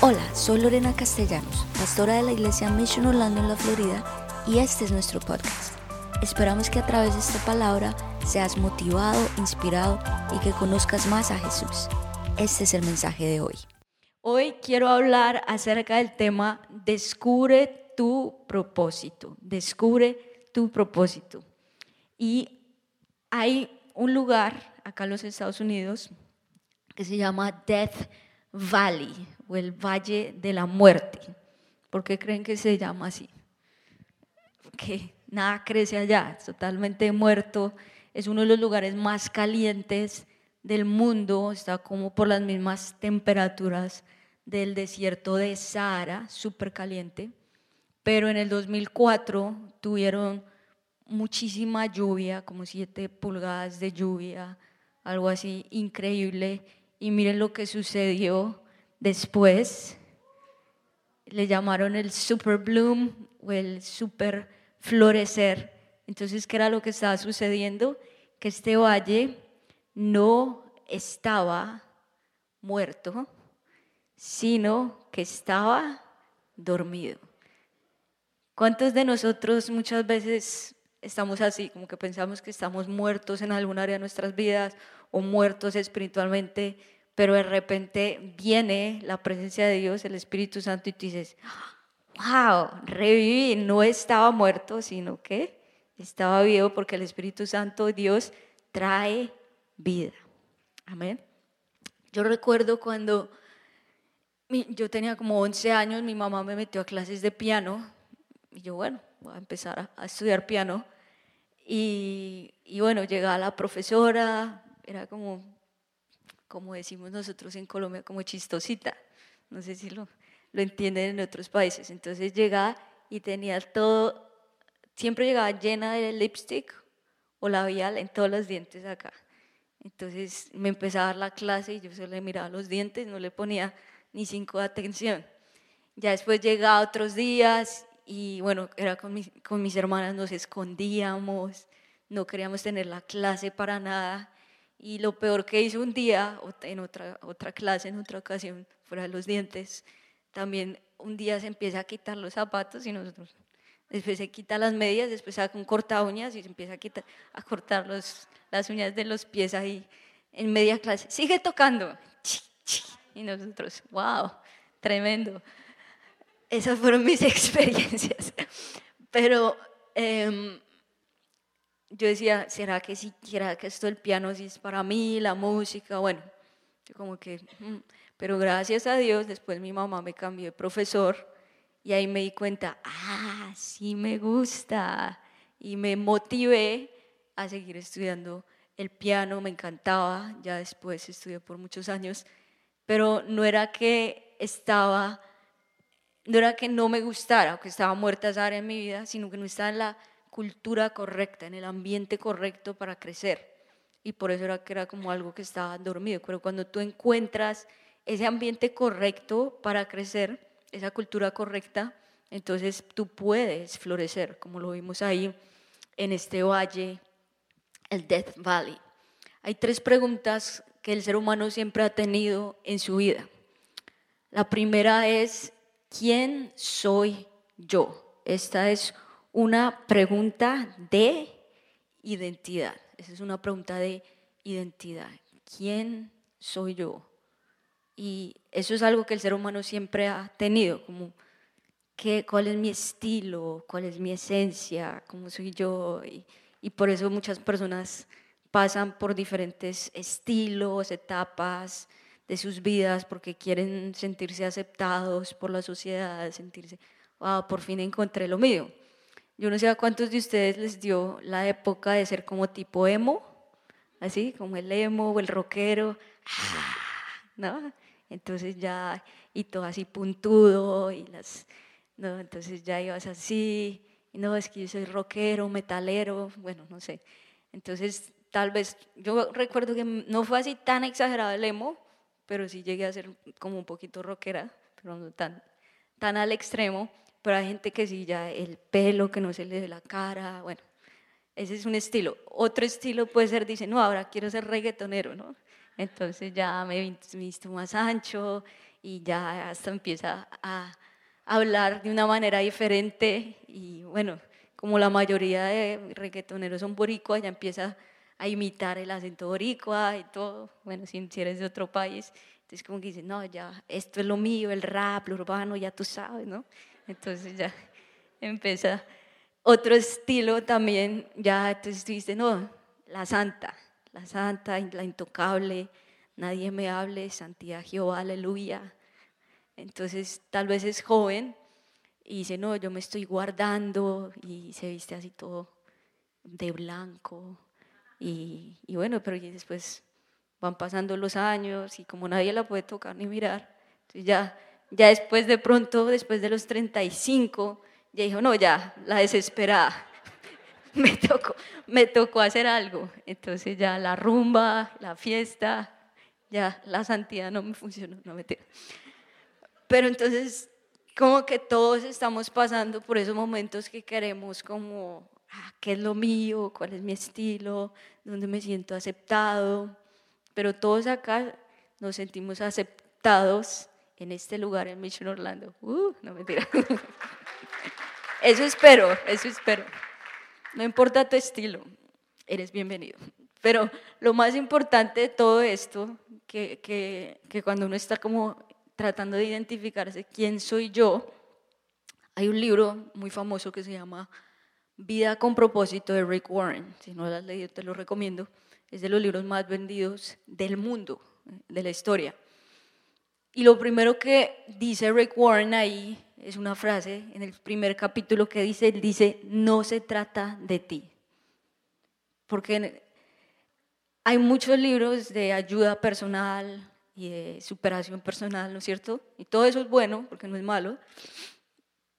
Hola, soy Lorena Castellanos, pastora de la iglesia Mission Orlando en la Florida y este es nuestro podcast. Esperamos que a través de esta palabra seas motivado, inspirado y que conozcas más a Jesús. Este es el mensaje de hoy. Hoy quiero hablar acerca del tema Descubre tu propósito. Descubre tu propósito. Y hay un lugar acá en los Estados Unidos que se llama Death Valley o el Valle de la Muerte. ¿Por qué creen que se llama así? Porque nada crece allá, es totalmente muerto. Es uno de los lugares más calientes del mundo, está como por las mismas temperaturas del desierto de Sahara, súper caliente. Pero en el 2004 tuvieron muchísima lluvia, como 7 pulgadas de lluvia, algo así increíble. Y miren lo que sucedió después. Le llamaron el super bloom o el super florecer. Entonces, ¿qué era lo que estaba sucediendo? Que este valle no estaba muerto, sino que estaba dormido. ¿Cuántos de nosotros muchas veces estamos así, como que pensamos que estamos muertos en algún área de nuestras vidas o muertos espiritualmente, pero de repente viene la presencia de Dios, el Espíritu Santo, y tú dices, wow, reviví, no estaba muerto, sino que estaba vivo porque el Espíritu Santo, Dios, trae vida. Amén. Yo recuerdo cuando yo tenía como 11 años, mi mamá me metió a clases de piano, y yo, bueno, voy a empezar a, estudiar piano. Y, y, bueno, llegaba la profesora, era como, como decimos nosotros en Colombia, como chistosita. No sé si lo, lo entienden en otros países. Entonces llegaba y tenía todo, siempre llegaba llena de lipstick o labial en todos los dientes acá. Entonces me empezaba a dar la clase y yo solo le miraba los dientes, no le ponía ni cinco de atención. Ya después llegaba otros días y bueno, era con mis, con mis hermanas, nos escondíamos, no queríamos tener la clase para nada. Y lo peor que hizo un día, en otra, otra clase, en otra ocasión, fuera de los dientes, también un día se empieza a quitar los zapatos y nosotros, después se quita las medias, después saca un corta uñas y se empieza a, quitar, a cortar los, las uñas de los pies ahí en media clase. Sigue tocando. Y nosotros, wow, tremendo. Esas fueron mis experiencias. Pero em, yo decía, ¿será que siquiera que esto el piano sí es para mí, la música? Bueno, como que, mm". pero gracias a Dios, después mi mamá me cambió de profesor y ahí me di cuenta, ah, sí me gusta. Y me motivé a seguir estudiando el piano, me encantaba, ya después estudié por muchos años, pero no era que estaba no era que no me gustara que estaba muerta esa área en mi vida, sino que no estaba en la cultura correcta, en el ambiente correcto para crecer. Y por eso era que era como algo que estaba dormido. Pero cuando tú encuentras ese ambiente correcto para crecer, esa cultura correcta, entonces tú puedes florecer, como lo vimos ahí en este valle, el Death Valley. Hay tres preguntas que el ser humano siempre ha tenido en su vida. La primera es, ¿quién soy yo? Esta es una pregunta de identidad. Esa es una pregunta de identidad. ¿Quién soy yo? Y eso es algo que el ser humano siempre ha tenido, como ¿qué, cuál es mi estilo, cuál es mi esencia, cómo soy yo. Y, y por eso muchas personas pasan por diferentes estilos, etapas, de sus vidas porque quieren sentirse aceptados por la sociedad, sentirse, wow, por fin encontré lo mío. Yo no sé a cuántos de ustedes les dio la época de ser como tipo emo, así, como el emo o el rockero, ah, ¿no? Entonces ya, y todo así puntudo, y las, ¿no? Entonces ya ibas así, y no, es que yo soy rockero, metalero, bueno, no sé. Entonces, tal vez, yo recuerdo que no fue así tan exagerado el emo, pero sí llegué a ser como un poquito rockera, pero no tan, tan al extremo. Pero hay gente que sí, ya el pelo que no se le ve la cara, bueno, ese es un estilo. Otro estilo puede ser, dice, no, ahora quiero ser reggaetonero, ¿no? Entonces ya me he visto más ancho y ya hasta empieza a hablar de una manera diferente y bueno, como la mayoría de reggaetoneros son boricuas, ya empieza a imitar el acento boricua y todo, bueno, si, eres de otro país, entonces como que dice, no, ya, esto es lo mío, el rap, lo urbano, ya tú sabes, ¿no? Entonces ya empieza otro estilo también, ya entonces tú dices, no, la santa, la santa, la intocable, nadie me hable, santidad Jehová, aleluya. Entonces tal vez es joven y dice, no, yo me estoy guardando y se viste así todo de blanco. Y, y bueno, pero después van pasando los años y como nadie la puede tocar ni mirar, entonces ya, ya después de pronto, después de los 35, ya dijo, no, ya, la desesperada. me tocó, me tocó hacer algo. Entonces ya la rumba, la fiesta, ya la santidad no me funcionó, no me Pero entonces como que todos estamos pasando por esos momentos que queremos como, ah, ¿qué es lo mío? ¿Cuál es mi estilo? ¿Dónde me siento aceptado? Pero todos acá nos sentimos aceptados en este lugar en Mission Orlando. Uh, no mentira. Eso espero, eso espero. No importa tu estilo, eres bienvenido. Pero lo más importante de todo esto, que, que, que cuando uno está como tratando de identificarse quién soy yo, hay un libro muy famoso que se llama Vida con propósito de Rick Warren. Si no lo has leído, te lo recomiendo. Es de los libros más vendidos del mundo, de la historia. Y lo primero que dice Rick Warren ahí es una frase en el primer capítulo que dice, él dice, no se trata de ti. Porque hay muchos libros de ayuda personal, y de superación personal, ¿no es cierto? Y todo eso es bueno, porque no es malo,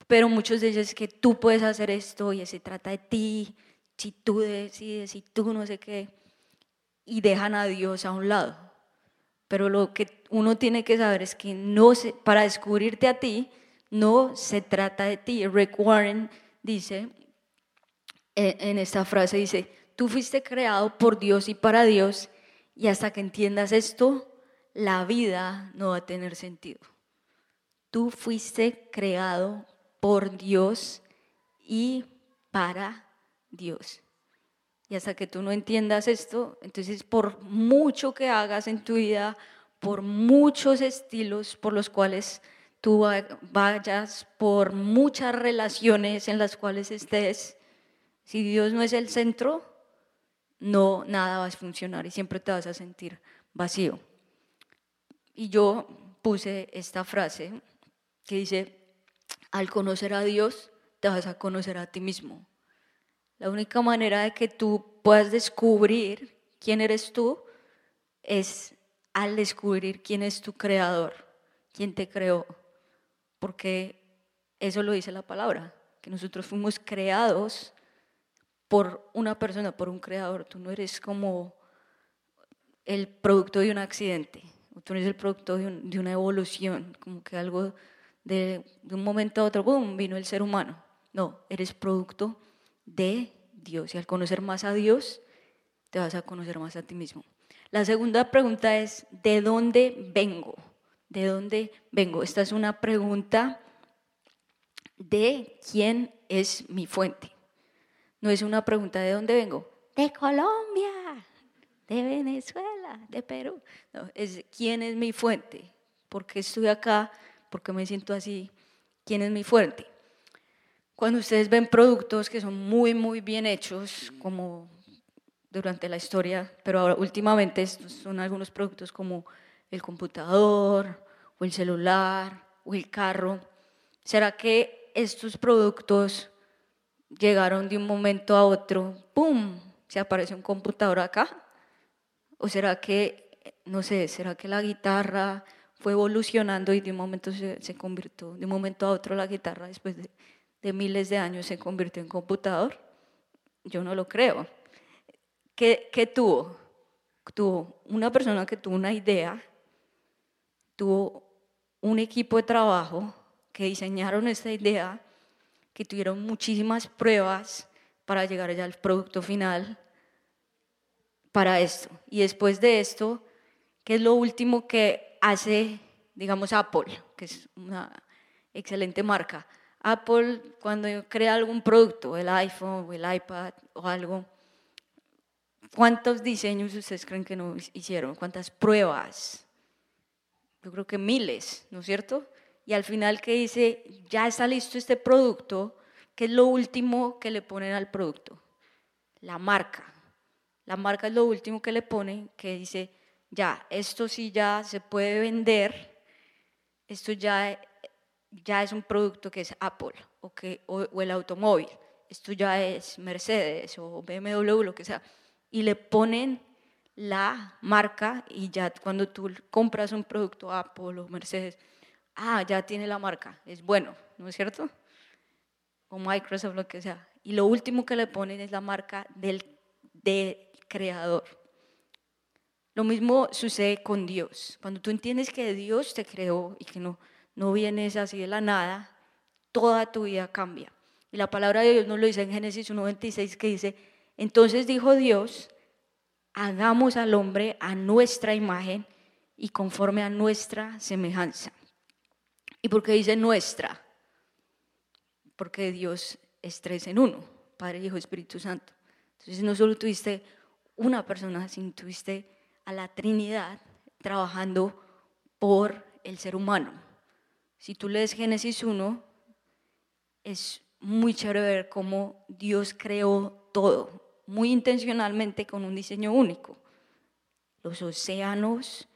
pero muchos de ellos es que tú puedes hacer esto y se trata de ti, si tú decides, si tú no sé qué, y dejan a Dios a un lado. Pero lo que uno tiene que saber es que no se, para descubrirte a ti, no se trata de ti. Rick Warren dice eh, en esta frase, dice, tú fuiste creado por Dios y para Dios, y hasta que entiendas esto, la vida no va a tener sentido. Tú fuiste creado por Dios y para Dios. Y hasta que tú no entiendas esto, entonces por mucho que hagas en tu vida, por muchos estilos por los cuales tú vayas, por muchas relaciones en las cuales estés, si Dios no es el centro, no nada va a funcionar y siempre te vas a sentir vacío. Y yo puse esta frase que dice, al conocer a Dios, te vas a conocer a ti mismo. La única manera de que tú puedas descubrir quién eres tú es al descubrir quién es tu creador, quién te creó. Porque eso lo dice la palabra, que nosotros fuimos creados por una persona, por un creador. Tú no eres como el producto de un accidente tú eres el producto de, una evolución, como que algo de, un momento a otro, ¡boom!, vino el ser humano. No, eres producto de Dios y al conocer más a Dios, te vas a conocer más a ti mismo. La segunda pregunta es, ¿de dónde vengo? ¿De dónde vengo? Esta es una pregunta de quién es mi fuente. No es una pregunta de dónde vengo. De Colombia de Venezuela, de Perú. es quién es mi fuente, por qué estoy acá, por qué me siento así, quién es mi fuente. Cuando ustedes ven productos que son muy, muy bien hechos, como durante la historia, pero ahora últimamente son algunos productos como el computador o el celular o el carro, ¿será que estos productos llegaron de un momento a otro, ¡pum! Se aparece un computador acá ¿O será que, no sé, será que la guitarra fue evolucionando y de un momento se, se convirtió, de un momento a otro la guitarra después de, de, miles de años se convirtió en computador? Yo no lo creo. ¿Qué, qué tuvo? Tuvo una persona que tuvo una idea, tuvo un equipo de trabajo que diseñaron esta idea, que tuvieron muchísimas pruebas para llegar ya al producto final para esto. Y después de esto, ¿Qué es lo último que hace, digamos, Apple, que es una excelente marca? Apple, cuando crea algún producto, el iPhone o el iPad o algo, ¿cuántos diseños ustedes creen que no hicieron? ¿Cuántas pruebas? Yo creo que miles, ¿no es cierto? Y al final que dice, ya está listo este producto, ¿qué es lo último que le ponen al producto? La marca. La marca es lo último que le ponen, que dice, ya, esto sí ya se puede vender, esto ya, ya es un producto que es Apple o, que, o, el automóvil, esto ya es Mercedes o BMW, lo que sea, y le ponen la marca y ya cuando tú compras un producto Apple o Mercedes, ah, ya tiene la marca, es bueno, ¿no es cierto? O Microsoft, lo que sea. Y lo último que le ponen es la marca del, del creador. Lo mismo sucede con Dios. Cuando tú entiendes que Dios te creó y que no, no vienes así de la nada, toda tu vida cambia. Y la palabra de Dios nos lo dice en Génesis 1.26 que dice, entonces dijo Dios, hagamos al hombre a nuestra imagen y conforme a nuestra semejanza. ¿Y por qué dice nuestra? Porque Dios es tres en uno, Padre, Hijo, Espíritu Santo. Entonces no solo tuviste una persona, sino tuviste a la Trinidad trabajando por el ser humano. Si tú lees Génesis 1, es muy chévere ver cómo Dios creó todo, muy intencionalmente con un diseño único. Los océanos,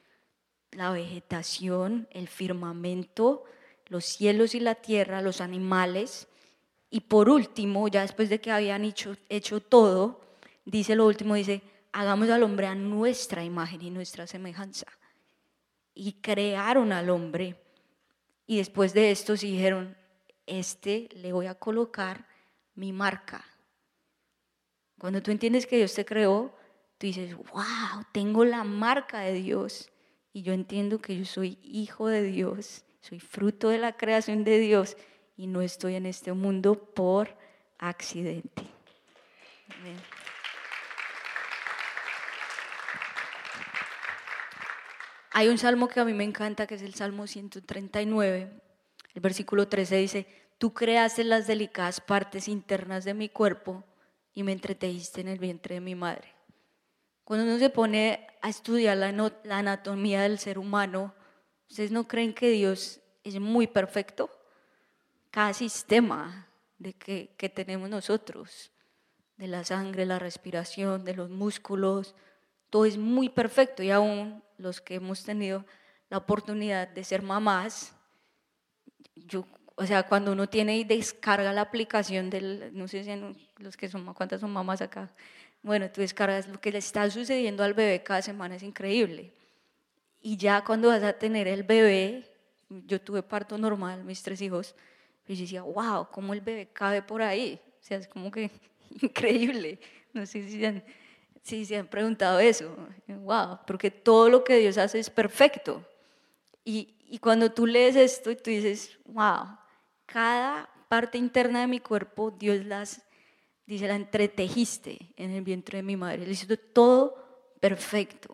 la vegetación, el firmamento, los cielos y la tierra, los animales. Y por último, ya después de que habían hecho, hecho todo, dice lo último, dice, hagamos al hombre a nuestra imagen y nuestra semejanza. Y crearon al hombre. Y después de esto sí dijeron, este le voy a colocar mi marca. Cuando tú entiendes que Dios te creó, tú dices, wow, tengo la marca de Dios. Y yo entiendo que yo soy hijo de Dios, soy fruto de la creación de Dios y no estoy en este mundo por accidente. Amén. Hay un salmo que a mí me encanta, que es el Salmo 139. El versículo 13 dice, tú creaste las delicadas partes internas de mi cuerpo y me entretejiste en el vientre de mi madre. Cuando uno se pone a estudiar la, la anatomía del ser humano, ¿ustedes no creen que Dios es muy perfecto? Cada sistema de que, que tenemos nosotros, de la sangre, la respiración, de los músculos, todo es muy perfecto y aún los que hemos tenido la oportunidad de ser mamás, yo, o sea, cuando uno tiene y descarga la aplicación del, no sé si los que son, cuántas son mamás acá, bueno, tú descargas lo que le está sucediendo al bebé cada semana es increíble. Y ya cuando vas a tener el bebé, yo tuve parto normal, mis tres hijos, y yo decía, wow, cómo el bebé cabe por ahí. O sea, es como que increíble. No sé si Sí, se han preguntado eso. Wow, porque todo lo que Dios hace es perfecto. Y, y cuando tú lees esto y tú dices, wow, cada parte interna de mi cuerpo, Dios las, dice, la entretejiste en el vientre de mi madre. Le hizo todo perfecto.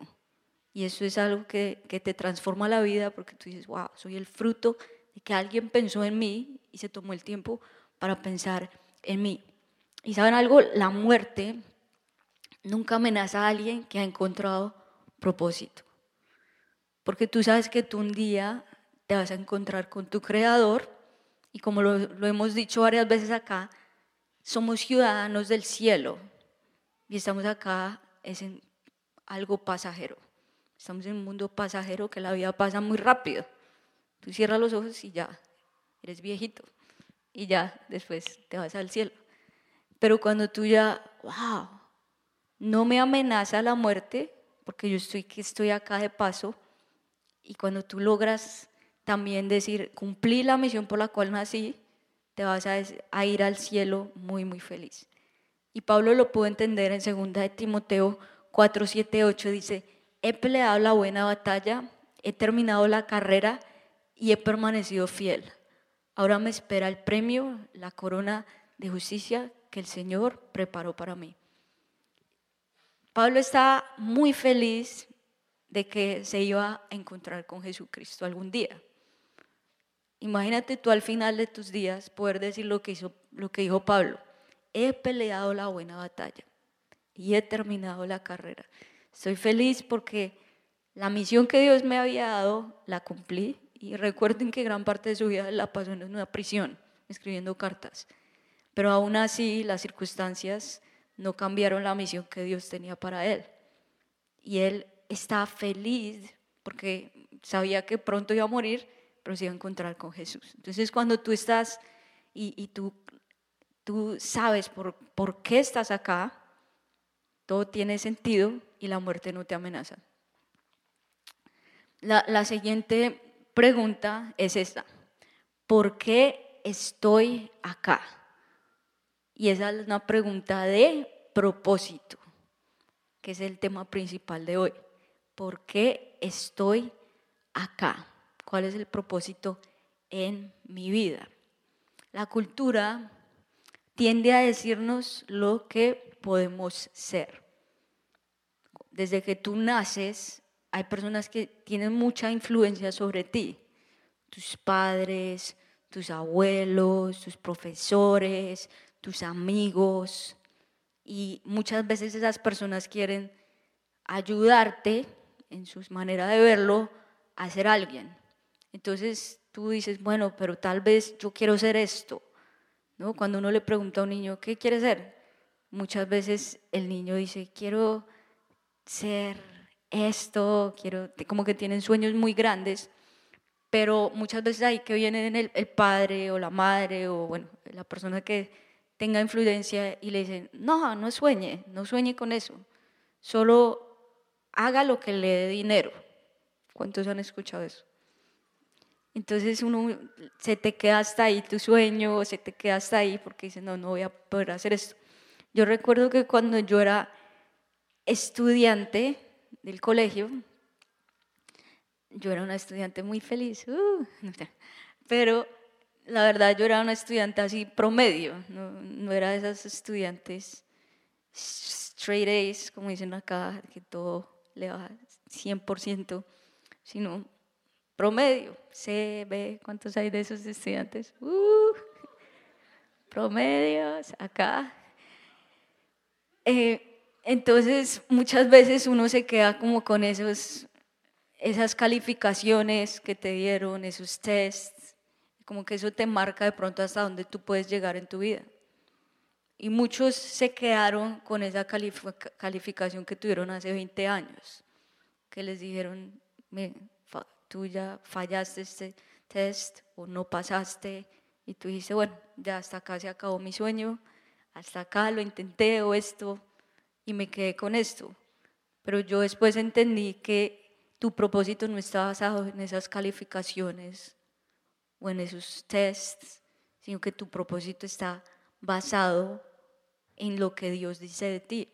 Y eso es algo que, que te transforma la vida porque tú dices, wow, soy el fruto de que alguien pensó en mí y se tomó el tiempo para pensar en mí. Y saben algo, la muerte nunca amenaza a alguien que ha encontrado propósito. Porque tú sabes que tú un día te vas a encontrar con tu creador y como lo, hemos dicho varias veces acá, somos ciudadanos del cielo y estamos acá es en algo pasajero. Estamos en un mundo pasajero que la vida pasa muy rápido. Tú cierras los ojos y ya, eres viejito y ya después te vas al cielo. Pero cuando tú ya, wow, no me amenaza la muerte, porque yo estoy, estoy acá de paso, y cuando tú logras también decir, cumplí la misión por la cual nací, te vas a, ir al cielo muy, muy feliz. Y Pablo lo pudo entender en 2 de Timoteo 4, 7, 8, dice, he peleado la buena batalla, he terminado la carrera y he permanecido fiel. Ahora me espera el premio, la corona de justicia que el Señor preparó para mí. Pablo está muy feliz de que se iba a encontrar con Jesucristo algún día. Imagínate tú al final de tus días poder decir lo que, hizo, lo que dijo Pablo. He peleado la buena batalla y he terminado la carrera. Estoy feliz porque la misión que Dios me había dado la cumplí y recuerden que gran parte de su vida la pasó en una prisión escribiendo cartas. Pero aún así las circunstancias no cambiaron la misión que Dios tenía para él. Y él estaba feliz porque sabía que pronto iba a morir, pero se iba a encontrar con Jesús. Entonces cuando tú estás y, tú, tú sabes por, por qué estás acá, todo tiene sentido y la muerte no te amenaza. La, la siguiente pregunta es esta. ¿Por qué estoy acá? Y esa es una pregunta de propósito, que es el tema principal de hoy. ¿Por qué estoy acá? ¿Cuál es el propósito en mi vida? La cultura tiende a decirnos lo que podemos ser. Desde que tú naces, hay personas que tienen mucha influencia sobre ti. Tus padres, tus abuelos, tus profesores, tus amigos. Y muchas veces esas personas quieren ayudarte en su manera de verlo a ser alguien. Entonces tú dices, bueno, pero tal vez yo quiero ser esto. ¿No? Cuando uno le pregunta a un niño, ¿qué quiere ser? Muchas veces el niño dice, quiero ser esto, quiero, como que tienen sueños muy grandes, pero muchas veces ahí que viene el, el padre o la madre o bueno, la persona que tenga influencia y le dicen, no, no sueñe, no sueñe con eso, solo haga lo que le dé dinero. ¿Cuántos han escuchado eso? Entonces uno se te queda hasta ahí tu sueño, se te queda hasta ahí porque dice, no, no voy a poder hacer esto. Yo recuerdo que cuando yo era estudiante del colegio, yo era una estudiante muy feliz, uh, pero la verdad yo era una estudiante así promedio, no, era de esas estudiantes straight A's, como dicen acá, que todo le va 100%, sino promedio, C, B, ¿cuántos hay de esos estudiantes? Uh, promedios, acá. Eh, entonces, muchas veces uno se queda como con esos, esas calificaciones que te dieron, esos tests, como que eso te marca de pronto hasta dónde tú puedes llegar en tu vida. Y muchos se quedaron con esa calificación que tuvieron hace 20 años, que les dijeron, tú ya fallaste este test o no pasaste, y tú dices, bueno, ya hasta acá se acabó mi sueño, hasta acá lo intenté o esto, y me quedé con esto. Pero yo después entendí que tu propósito no está basado en esas calificaciones o en esos tests, sino que tu propósito está basado en lo que Dios dice de ti.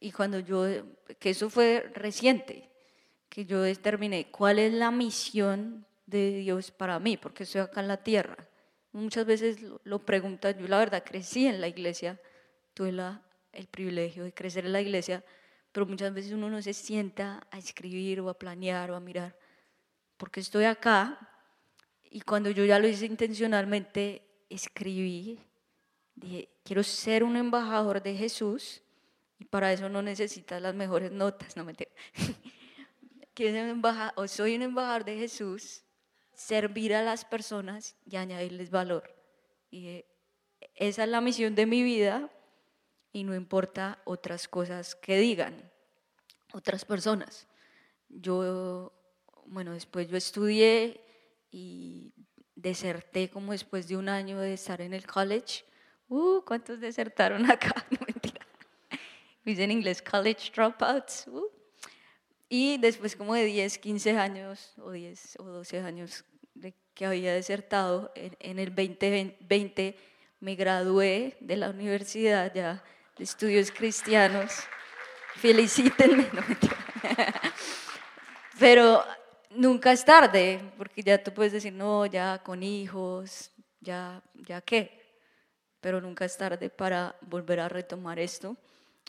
Y cuando yo, que eso fue reciente, que yo determiné cuál es la misión de Dios para mí, porque estoy acá en la tierra. Muchas veces lo, preguntan, yo la verdad crecí en la iglesia, tuve la, el privilegio de crecer en la iglesia, pero muchas veces uno no se sienta a escribir o a planear o a mirar, porque estoy acá y cuando yo ya lo hice intencionalmente, escribí, dije, quiero ser un embajador de Jesús y para eso no necesitas las mejores notas, no me o soy un embajador de Jesús, servir a las personas y añadirles valor. Y esa es la misión de mi vida y no importa otras cosas que digan otras personas. Yo, bueno, después yo estudié y deserté como después de un año de estar en el college. Uh, ¿cuántos desertaron acá? No mentira. Dice en inglés college dropouts. Uh. Y después como de 10, 15 años o 10 o 12 años de que había desertado, en, el 2020 me gradué de la universidad ya de estudios cristianos. Felicítenme, no mentira. Pero nunca es tarde, porque ya tú puedes decir, no, ya con hijos, ya, ya qué, pero nunca es tarde para volver a retomar esto.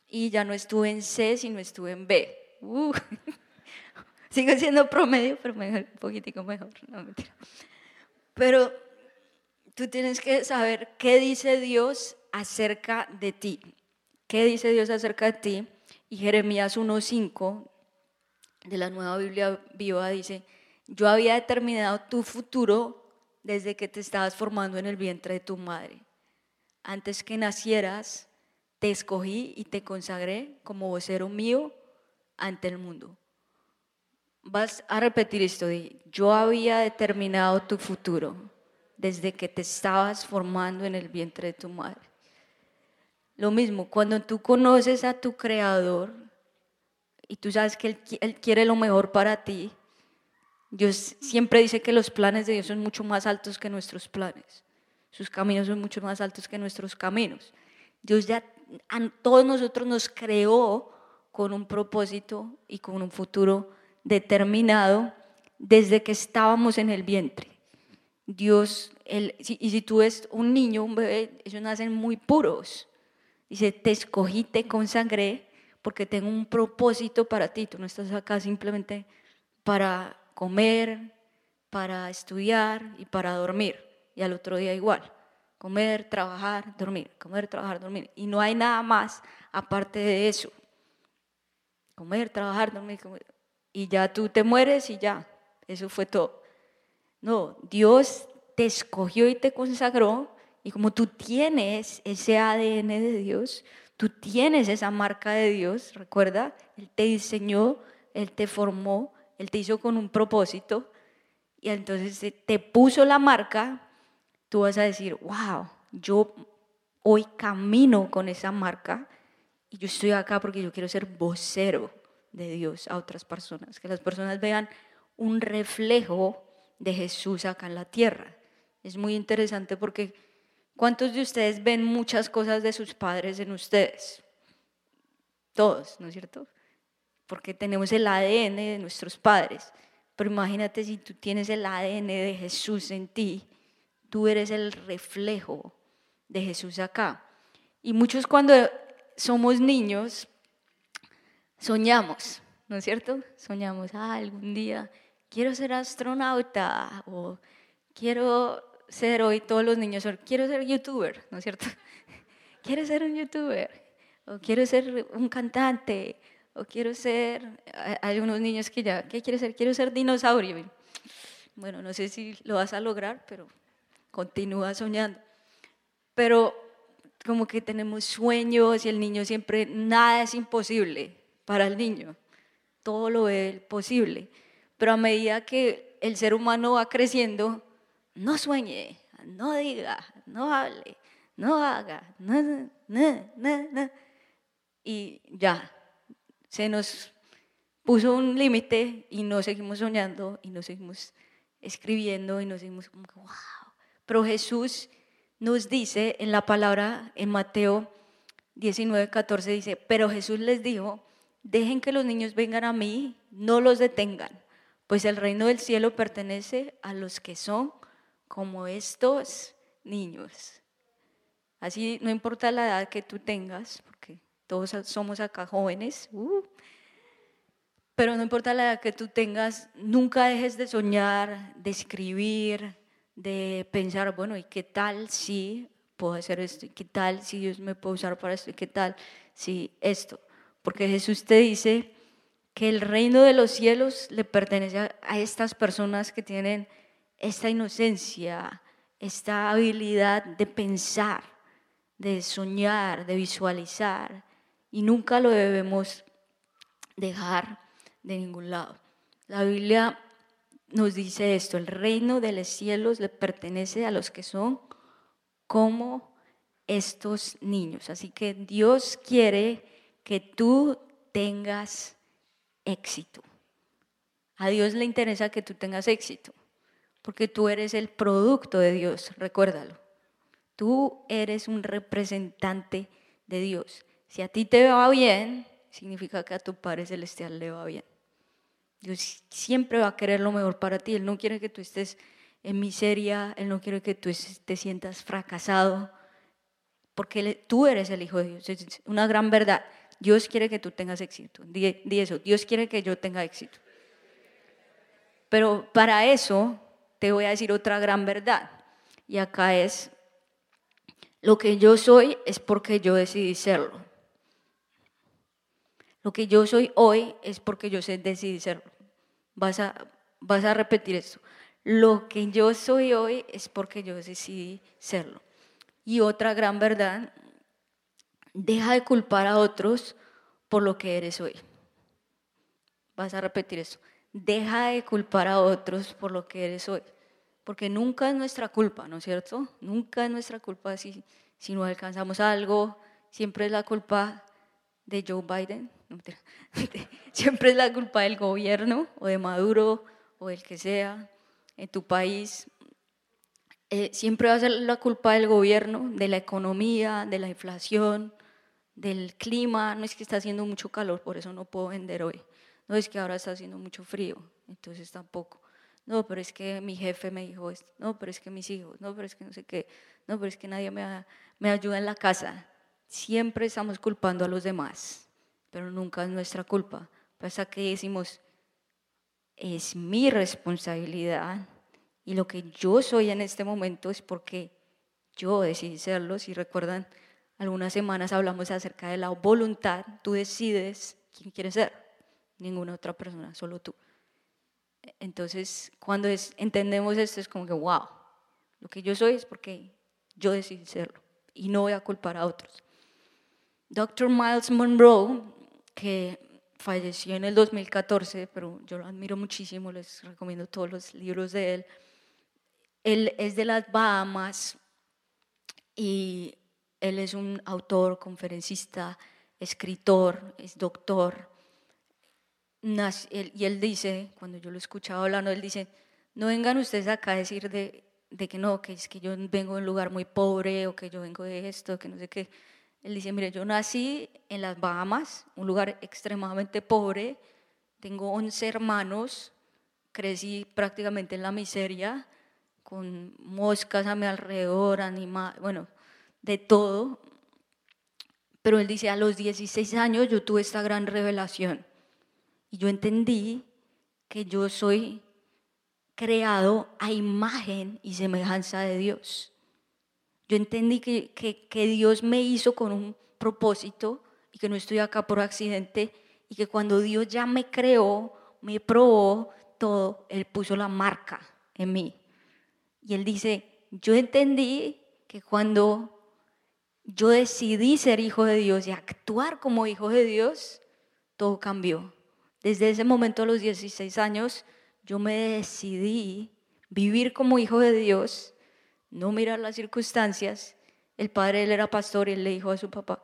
Y ya no estuve en C, sino estuve en B. Uh. Sigo siendo promedio, pero mejor, un poquitico mejor. No, mentira. Pero tú tienes que saber qué dice Dios acerca de ti. ¿Qué dice Dios acerca de ti? Y Jeremías 1.5 de la nueva Biblia viva dice, yo había determinado tu futuro desde que te estabas formando en el vientre de tu madre. Antes que nacieras, te escogí y te consagré como vocero mío ante el mundo. Vas a repetir esto yo había determinado tu futuro desde que te estabas formando en el vientre de tu madre. Lo mismo, cuando tú conoces a tu creador y tú sabes que él, él quiere lo mejor para ti, Dios siempre dice que los planes de Dios son mucho más altos que nuestros planes. Sus caminos son mucho más altos que nuestros caminos. Dios ya a todos nosotros nos creó con un propósito y con un futuro determinado desde que estábamos en el vientre. Dios, y si tú ves un niño, un bebé, ellos nacen muy puros. Dice, te escogí, te consagré porque tengo un propósito para ti. Tú no estás acá simplemente para comer, para estudiar y para dormir. Y al otro día igual. Comer, trabajar, dormir, comer, trabajar, dormir. Y no hay nada más aparte de eso. Comer, trabajar, dormir, Y ya tú te mueres y ya. Eso fue todo. No, Dios te escogió y te consagró. Y como tú tienes ese ADN de Dios, tú tienes esa marca de Dios, recuerda, Él te diseñó, Él te formó, él te hizo con un propósito y entonces te puso la marca, tú vas a decir, wow, yo hoy camino con esa marca y yo estoy acá porque yo quiero ser vocero de Dios a otras personas, que las personas vean un reflejo de Jesús acá en la tierra. Es muy interesante porque ¿cuántos de ustedes ven muchas cosas de sus padres en ustedes? Todos, ¿no es cierto? porque tenemos el ADN de nuestros padres. Pero imagínate si tú tienes el ADN de Jesús en ti, tú eres el reflejo de Jesús acá. Y muchos cuando somos niños, soñamos, ¿no es cierto? Soñamos, ah, algún día quiero ser astronauta o quiero ser hoy todos los niños, quiero ser youtuber, ¿no es cierto? quiero ser un youtuber o quiero ser un cantante o quiero ser, hay unos niños que ya, ¿qué quieres ser? Quiero ser dinosaurio. Bueno, no sé si lo vas a lograr, pero continúa soñando. Pero como que tenemos sueños y el niño siempre, nada es imposible para el niño, todo lo ve posible. Pero a medida que el ser humano va creciendo, no sueñe, no diga, no hable, no haga, no, no, no. Y ya, se nos puso un límite y no seguimos soñando y no seguimos escribiendo y no seguimos como que, wow. Pero Jesús nos dice en la palabra, en Mateo 19, 14, dice, pero Jesús les dijo, dejen que los niños vengan a mí, no los detengan, pues el reino del cielo pertenece a los que son como estos niños. Así no importa la edad que tú tengas, porque todos somos acá jóvenes, uh. pero no importa la edad que tú tengas, nunca dejes de soñar, de escribir, de pensar, bueno, ¿y qué tal si puedo hacer esto? ¿Y qué tal si Dios me puede usar para esto? ¿Y qué tal si esto? Porque Jesús te dice que el reino de los cielos le pertenece a estas personas que tienen esta inocencia, esta habilidad de pensar, de soñar, de visualizar, y nunca lo debemos dejar de ningún lado. La Biblia nos dice esto, el reino de los cielos le pertenece a los que son como estos niños. Así que Dios quiere que tú tengas éxito. A Dios le interesa que tú tengas éxito, porque tú eres el producto de Dios, recuérdalo. Tú eres un representante de Dios. Si a ti te va bien, significa que a tu Padre Celestial le va bien. Dios siempre va a querer lo mejor para ti. Él no quiere que tú estés en miseria, Él no quiere que tú te sientas fracasado, porque tú eres el Hijo de Dios. Es una gran verdad. Dios quiere que tú tengas éxito. Di, eso, Dios quiere que yo tenga éxito. Pero para eso te voy a decir otra gran verdad. Y acá es, lo que yo soy es porque yo decidí serlo. Lo que yo soy hoy es porque yo decidí serlo. Vas a, vas a repetir esto. Lo que yo soy hoy es porque yo decidí serlo. Y otra gran verdad, deja de culpar a otros por lo que eres hoy. Vas a repetir esto. Deja de culpar a otros por lo que eres hoy. Porque nunca es nuestra culpa, ¿no es cierto? Nunca es nuestra culpa si, si no alcanzamos algo. Siempre es la culpa de Joe Biden. Siempre es la culpa del gobierno o de Maduro o el que sea en tu país. Eh, siempre va a ser la culpa del gobierno, de la economía, de la inflación, del clima. No es que está haciendo mucho calor, por eso no puedo vender hoy. No es que ahora está haciendo mucho frío, entonces tampoco. No, pero es que mi jefe me dijo esto. No, pero es que mis hijos. No, pero es que no sé qué. No, pero es que nadie me, me ayuda en la casa. Siempre estamos culpando a los demás, pero nunca es nuestra culpa. Pasa que decimos, es mi responsabilidad y lo que yo soy en este momento es porque yo decidí serlo. Si recuerdan, algunas semanas hablamos acerca de la voluntad. Tú decides quién quieres ser, ninguna otra persona, solo tú. Entonces, cuando entendemos esto es como que, wow, lo que yo soy es porque yo decidí serlo y no voy a culpar a otros. Dr. Miles Monroe, que falleció en el 2014, pero yo lo admiro muchísimo, les recomiendo todos los libros de él. Él es de las Bahamas y él es un autor, conferencista, escritor, es doctor. Y él dice, cuando yo lo escuchaba hablando, él dice, no vengan ustedes acá a decir de, de que no, que es que yo vengo de un lugar muy pobre o que yo vengo de esto, que no sé qué. Él dice, mire, yo nací en las Bahamas, un lugar extremadamente pobre, tengo 11 hermanos, crecí prácticamente en la miseria, con moscas a mi alrededor, animales, bueno, de todo. Pero él dice, a los 16 años yo tuve esta gran revelación y yo entendí que yo soy creado a imagen y semejanza de Dios. Yo entendí que, que, Dios me hizo con un propósito y que no estoy acá por accidente y que cuando Dios ya me creó, me probó todo, Él puso la marca en mí. Y Él dice, yo entendí que cuando yo decidí ser hijo de Dios y actuar como hijo de Dios, todo cambió. Desde ese momento a los 16 años, yo me decidí vivir como hijo de Dios no mirar las circunstancias. El padre, él era pastor y él le dijo a su papá,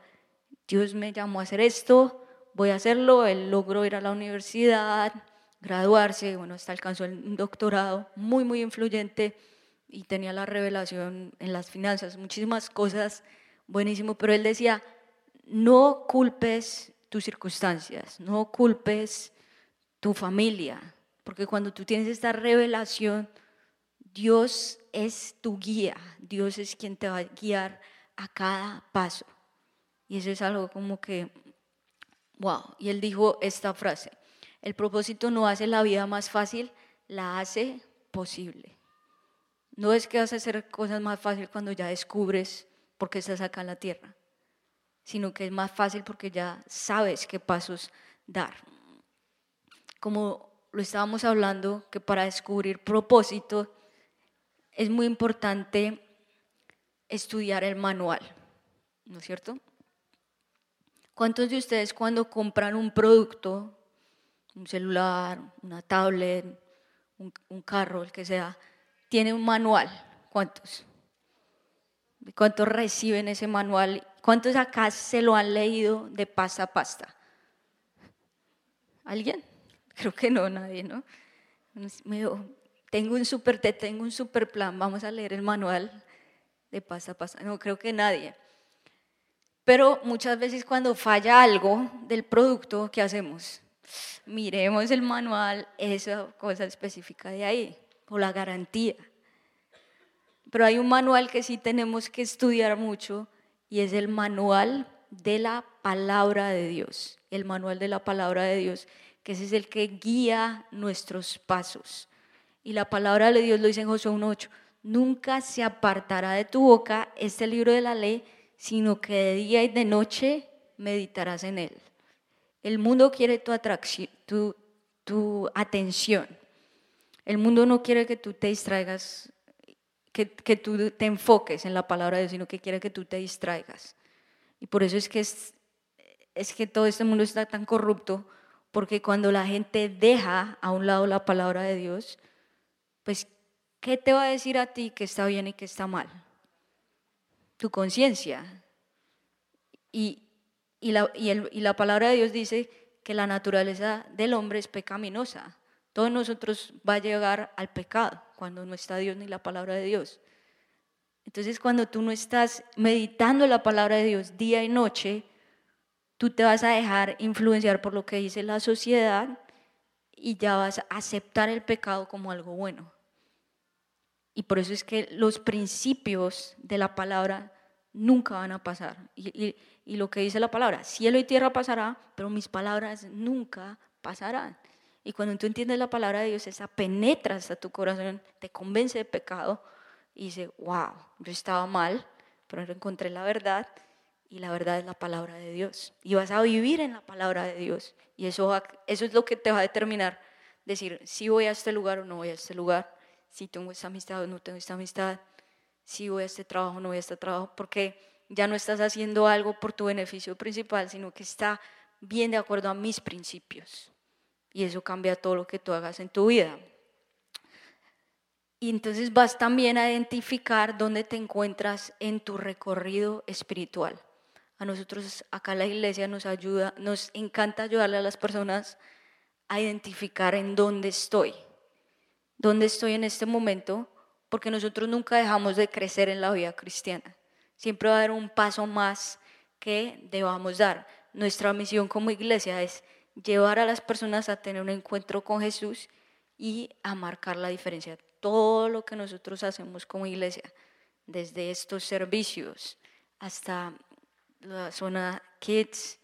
Dios me llamó a hacer esto, voy a hacerlo. Él logró ir a la universidad, graduarse, bueno, hasta alcanzó un doctorado muy, muy influyente y tenía la revelación en las finanzas, muchísimas cosas, buenísimo, pero él decía, no culpes tus circunstancias, no culpes tu familia, porque cuando tú tienes esta revelación, Dios es tu guía, Dios es quien te va a guiar a cada paso. Y eso es algo como que, wow. Y él dijo esta frase, el propósito no hace la vida más fácil, la hace posible. No es que vas a hacer cosas más fáciles cuando ya descubres por qué estás acá en la tierra, sino que es más fácil porque ya sabes qué pasos dar. Como lo estábamos hablando, que para descubrir propósito es muy importante estudiar el manual, ¿no es cierto? ¿Cuántos de ustedes cuando compran un producto, un celular, una tablet, un, carro, el que sea, tiene un manual? ¿Cuántos? ¿Cuántos reciben ese manual? ¿Cuántos acá se lo han leído de pasta a pasta? ¿Alguien? Creo que no, nadie, ¿no? Tengo un super te tengo un super plan, vamos a leer el manual de pasa a pasa. No creo que nadie. Pero muchas veces cuando falla algo del producto, ¿qué hacemos? Miremos el manual, esa cosa específica de ahí, o la garantía. Pero hay un manual que sí tenemos que estudiar mucho y es el manual de la palabra de Dios. El manual de la palabra de Dios, que ese es el que guía nuestros pasos Y la palabra de Dios lo dice en Josué 1.8. Nunca se apartará de tu boca este libro de la ley, sino que de día y de noche meditarás en él. El mundo quiere tu, atracción, tu, tu atención. El mundo no quiere que tú te distraigas, que, que, tú te enfoques en la palabra de Dios, sino que quiere que tú te distraigas. Y por eso es que, es, que todo este mundo está tan corrupto, porque cuando la gente deja a un lado la palabra de Dios, pues, ¿qué te va a decir a ti que está bien y que está mal? Tu conciencia. Y, y, la, y, y la palabra de Dios dice que la naturaleza del hombre es pecaminosa. Todos nosotros va a llegar al pecado cuando no está Dios ni la palabra de Dios. Entonces cuando tú no estás meditando la palabra de Dios día y noche, tú te vas a dejar influenciar por lo que dice la sociedad y ya vas a aceptar el pecado como algo bueno. Y por eso es que los principios de la palabra nunca van a pasar. Y, lo que dice la palabra, cielo y tierra pasará, pero mis palabras nunca pasarán. Y cuando tú entiendes la palabra de Dios, esa penetra hasta tu corazón, te convence de pecado y dice, wow, yo estaba mal, pero encontré la verdad y la verdad es la palabra de Dios. Y vas a vivir en la palabra de Dios. Y eso, eso es lo que te va a determinar, decir, si voy a este lugar o no voy a este lugar, si tengo esta amistad o no tengo esta amistad, si voy a este trabajo o no voy a este trabajo, porque ya no estás haciendo algo por tu beneficio principal, sino que está bien de acuerdo a mis principios. Y eso cambia todo lo que tú hagas en tu vida. Y entonces vas también a identificar dónde te encuentras en tu recorrido espiritual. A nosotros acá la iglesia nos ayuda, nos encanta ayudarle a las personas a identificar en dónde estoy dónde estoy en este momento, porque nosotros nunca dejamos de crecer en la vida cristiana. Siempre va a haber un paso más que debamos dar. Nuestra misión como iglesia es llevar a las personas a tener un encuentro con Jesús y a marcar la diferencia. Todo lo que nosotros hacemos como iglesia, desde estos servicios hasta la zona Kids,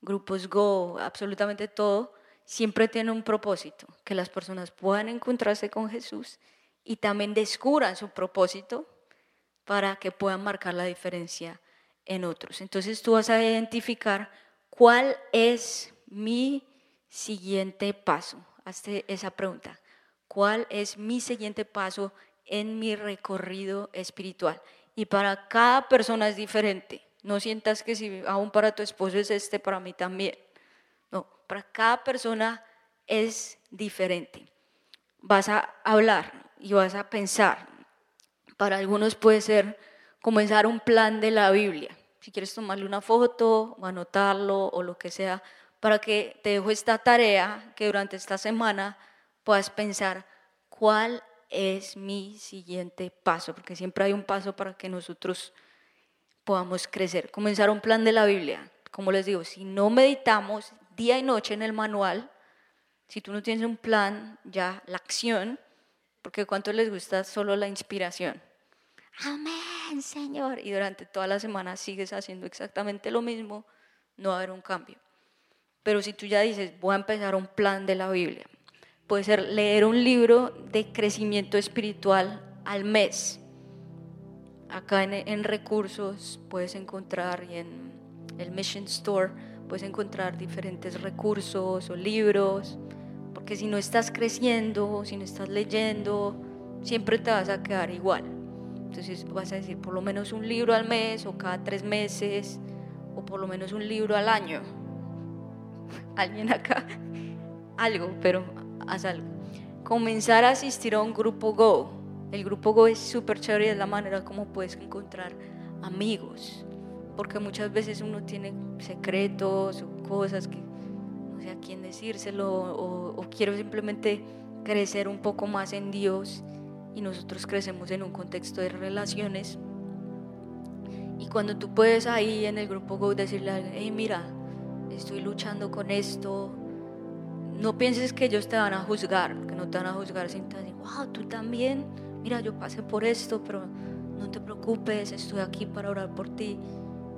grupos Go, absolutamente todo, siempre tiene un propósito, que las personas puedan encontrarse con Jesús y también descubran su propósito para que puedan marcar la diferencia en otros. Entonces tú vas a identificar cuál es mi siguiente paso. Hazte esa pregunta. ¿Cuál es mi siguiente paso en mi recorrido espiritual? Y para cada persona es diferente. No sientas que si aún para tu esposo es este, para mí también. Para cada persona es diferente. Vas a hablar y vas a pensar. Para algunos puede ser comenzar un plan de la Biblia. Si quieres tomarle una foto o anotarlo o lo que sea, para que te dejo esta tarea que durante esta semana puedas pensar cuál es mi siguiente paso, porque siempre hay un paso para que nosotros podamos crecer. Comenzar un plan de la Biblia. Como les digo, si no meditamos, día y noche en el manual, si tú no tienes un plan, ya la acción, porque cuánto les gusta solo la inspiración. Amén, Señor. Y durante toda la semana sigues haciendo exactamente lo mismo, no va a haber un cambio. Pero si tú ya dices, voy a empezar un plan de la Biblia, puede ser leer un libro de crecimiento espiritual al mes. Acá en, recursos puedes encontrar y en el Mission Store puedes encontrar diferentes recursos o libros, porque si no estás creciendo, si no estás leyendo, siempre te vas a quedar igual. Entonces vas a decir por lo menos un libro al mes o cada tres meses o por lo menos un libro al año. Alguien acá, algo, pero haz algo. Comenzar a asistir a un grupo Go. El grupo Go es súper chévere es la manera como puedes encontrar amigos porque muchas veces uno tiene secretos o cosas que no sé a quién decírselo o, quiero simplemente crecer un poco más en Dios y nosotros crecemos en un contexto de relaciones. Y cuando tú puedes ahí en el grupo Go decirle, hey, mira, estoy luchando con esto, no pienses que ellos te van a juzgar, que no te van a juzgar sin decir, wow, tú también, mira, yo pasé por esto, pero no te preocupes, estoy aquí para orar por ti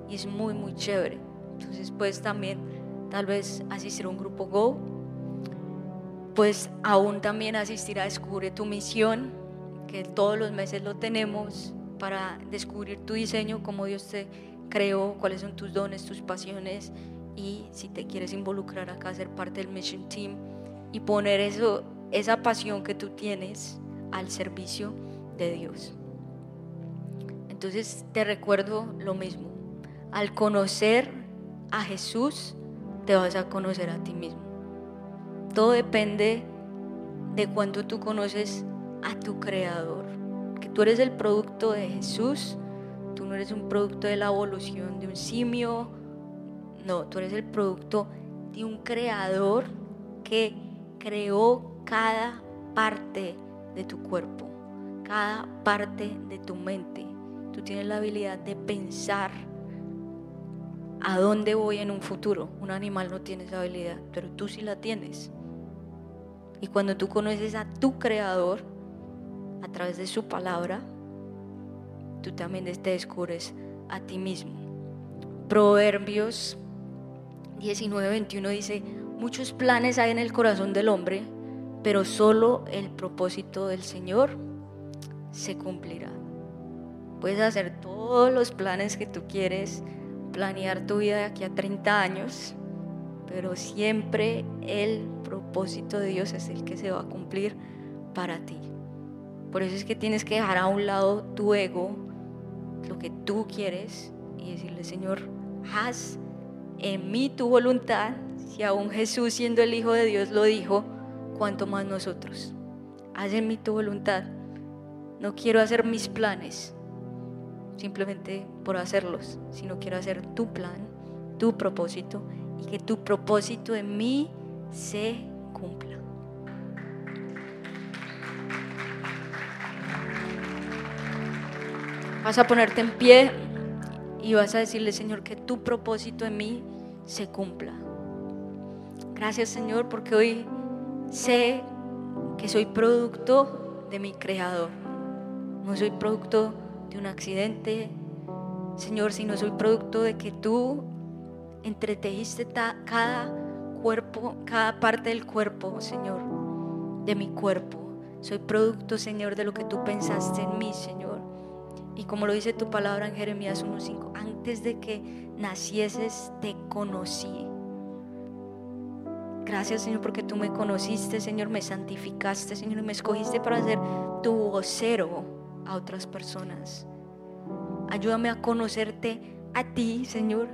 y es muy, muy chévere. Entonces puedes también tal vez asistir a un grupo Go. pues aún también asistir a Descubre tu misión, que todos los meses lo tenemos para descubrir tu diseño, cómo Dios te creó, cuáles son tus dones, tus pasiones y si te quieres involucrar acá, ser parte del Mission Team y poner eso, esa pasión que tú tienes al servicio de Dios. Entonces te recuerdo lo mismo, al conocer a Jesús, te vas a conocer a ti mismo. Todo depende de cuánto tú conoces a tu Creador, que tú eres el producto de Jesús, tú no eres un producto de la evolución de un simio, no, tú eres el producto de un Creador que creó cada parte de tu cuerpo, cada parte de tu mente. Tú tienes la habilidad de pensar a dónde voy en un futuro. Un animal no tiene esa habilidad, pero tú sí la tienes. Y cuando tú conoces a tu creador a través de su palabra, tú también te descubres a ti mismo. Proverbios 19:21 dice, muchos planes hay en el corazón del hombre, pero solo el propósito del Señor se cumplirá. Puedes hacer todos los planes que tú quieres, planear tu vida de aquí a 30 años, pero siempre el propósito de Dios es el que se va a cumplir para ti. Por eso es que tienes que dejar a un lado tu ego, lo que tú quieres, y decirle, Señor, haz en mí tu voluntad. Si aún Jesús siendo el Hijo de Dios lo dijo, cuanto más nosotros. Haz en mí tu voluntad. No quiero hacer mis planes simplemente por hacerlos, sino quiero hacer tu plan, tu propósito y que tu propósito en mí se cumpla. Vas a ponerte en pie y vas a decirle, Señor, que tu propósito en mí se cumpla. Gracias, Señor, porque hoy sé que soy producto de mi creador. No soy producto de un accidente, Señor, sino soy producto de que tú entretejiste cada cuerpo, cada parte del cuerpo, Señor, de mi cuerpo. Soy producto, Señor, de lo que tú pensaste en mí, Señor. Y como lo dice tu palabra en Jeremías 1.5, antes de que nacieses te conocí. Gracias, Señor, porque tú me conociste, Señor, me santificaste, Señor, y me escogiste para ser tu vocero a otras personas. Ayúdame a conocerte a ti, Señor,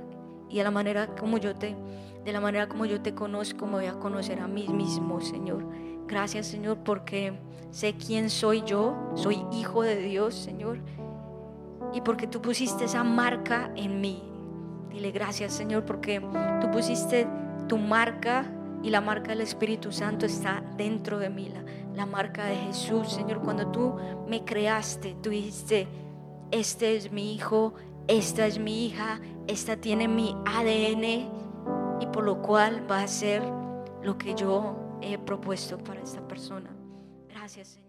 y a la manera como yo te de la manera como yo te conozco, me voy a conocer a mí mismo, Señor. Gracias, Señor, porque sé quién soy yo, soy hijo de Dios, Señor, y porque tú pusiste esa marca en mí. Dile gracias, Señor, porque tú pusiste tu marca y la marca del Espíritu Santo está dentro de mí, la, marca de Jesús, Señor. Cuando tú me creaste, tú dijiste, este es mi hijo, esta es mi hija, esta tiene mi ADN y por lo cual va a ser lo que yo he propuesto para esta persona. Gracias, Señor.